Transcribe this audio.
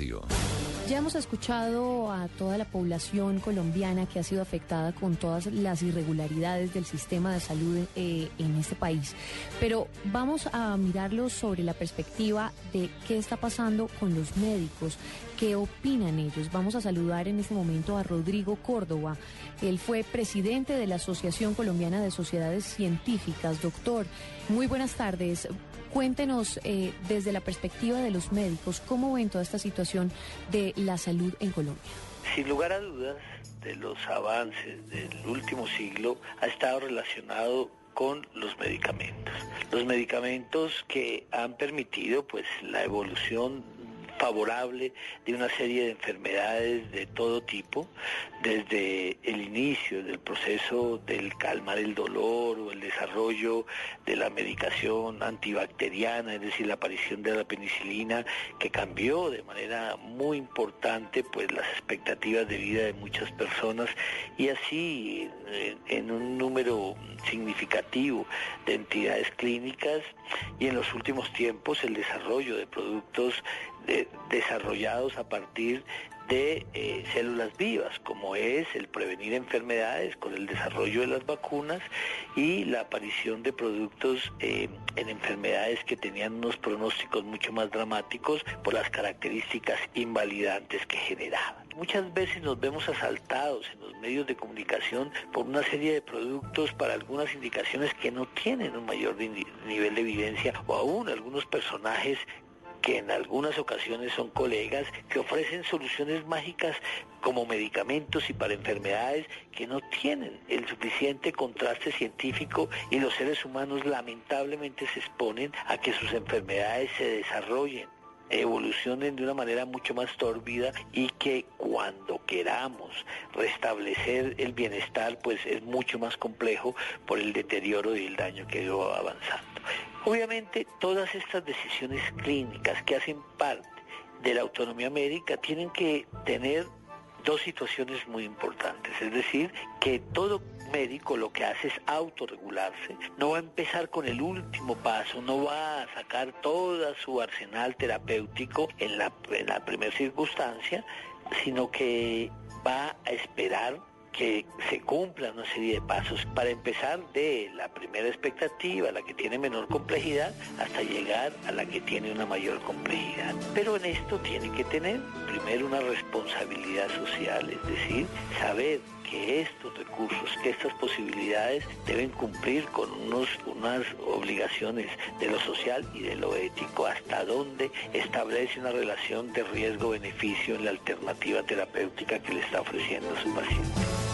Radio. Ya hemos escuchado a toda la población colombiana que ha sido afectada con todas las irregularidades del sistema de salud eh, en este país, pero vamos a mirarlo sobre la perspectiva de qué está pasando con los médicos, qué opinan ellos. Vamos a saludar en este momento a Rodrigo Córdoba. Él fue presidente de la Asociación Colombiana de Sociedades Científicas. Doctor, muy buenas tardes. Cuéntenos eh, desde la perspectiva de los médicos, ¿cómo ven toda esta situación de la salud en Colombia? Sin lugar a dudas, de los avances del último siglo ha estado relacionado con los medicamentos. Los medicamentos que han permitido pues la evolución favorable de una serie de enfermedades de todo tipo, desde el inicio del proceso del calmar el dolor o el desarrollo de la medicación antibacteriana, es decir, la aparición de la penicilina, que cambió de manera muy importante pues las expectativas de vida de muchas personas. Y así en, en un número significativo de entidades clínicas y en los últimos tiempos el desarrollo de productos desarrollados a partir de eh, células vivas, como es el prevenir enfermedades con el desarrollo de las vacunas y la aparición de productos eh, en enfermedades que tenían unos pronósticos mucho más dramáticos por las características invalidantes que generaban. Muchas veces nos vemos asaltados en los medios de comunicación por una serie de productos para algunas indicaciones que no tienen un mayor nivel de evidencia o aún algunos personajes que en algunas ocasiones son colegas que ofrecen soluciones mágicas como medicamentos y para enfermedades que no tienen el suficiente contraste científico y los seres humanos lamentablemente se exponen a que sus enfermedades se desarrollen evolucionen de una manera mucho más tórbida y que cuando queramos restablecer el bienestar pues es mucho más complejo por el deterioro y el daño que va avanzando. Obviamente todas estas decisiones clínicas que hacen parte de la autonomía médica tienen que tener dos situaciones muy importantes, es decir, que todo médico lo que hace es autorregularse, no va a empezar con el último paso, no va a sacar todo su arsenal terapéutico en la, en la primera circunstancia, sino que va a esperar que se cumplan una serie de pasos para empezar de la primera expectativa, la que tiene menor complejidad, hasta llegar a la que tiene una mayor complejidad. Pero en esto tiene que tener primero una responsabilidad social, es decir, saber que estos recursos, que estas posibilidades deben cumplir con unos, unas obligaciones de lo social y de lo ético, hasta donde establece una relación de riesgo-beneficio en la alternativa terapéutica que le está ofreciendo a su paciente.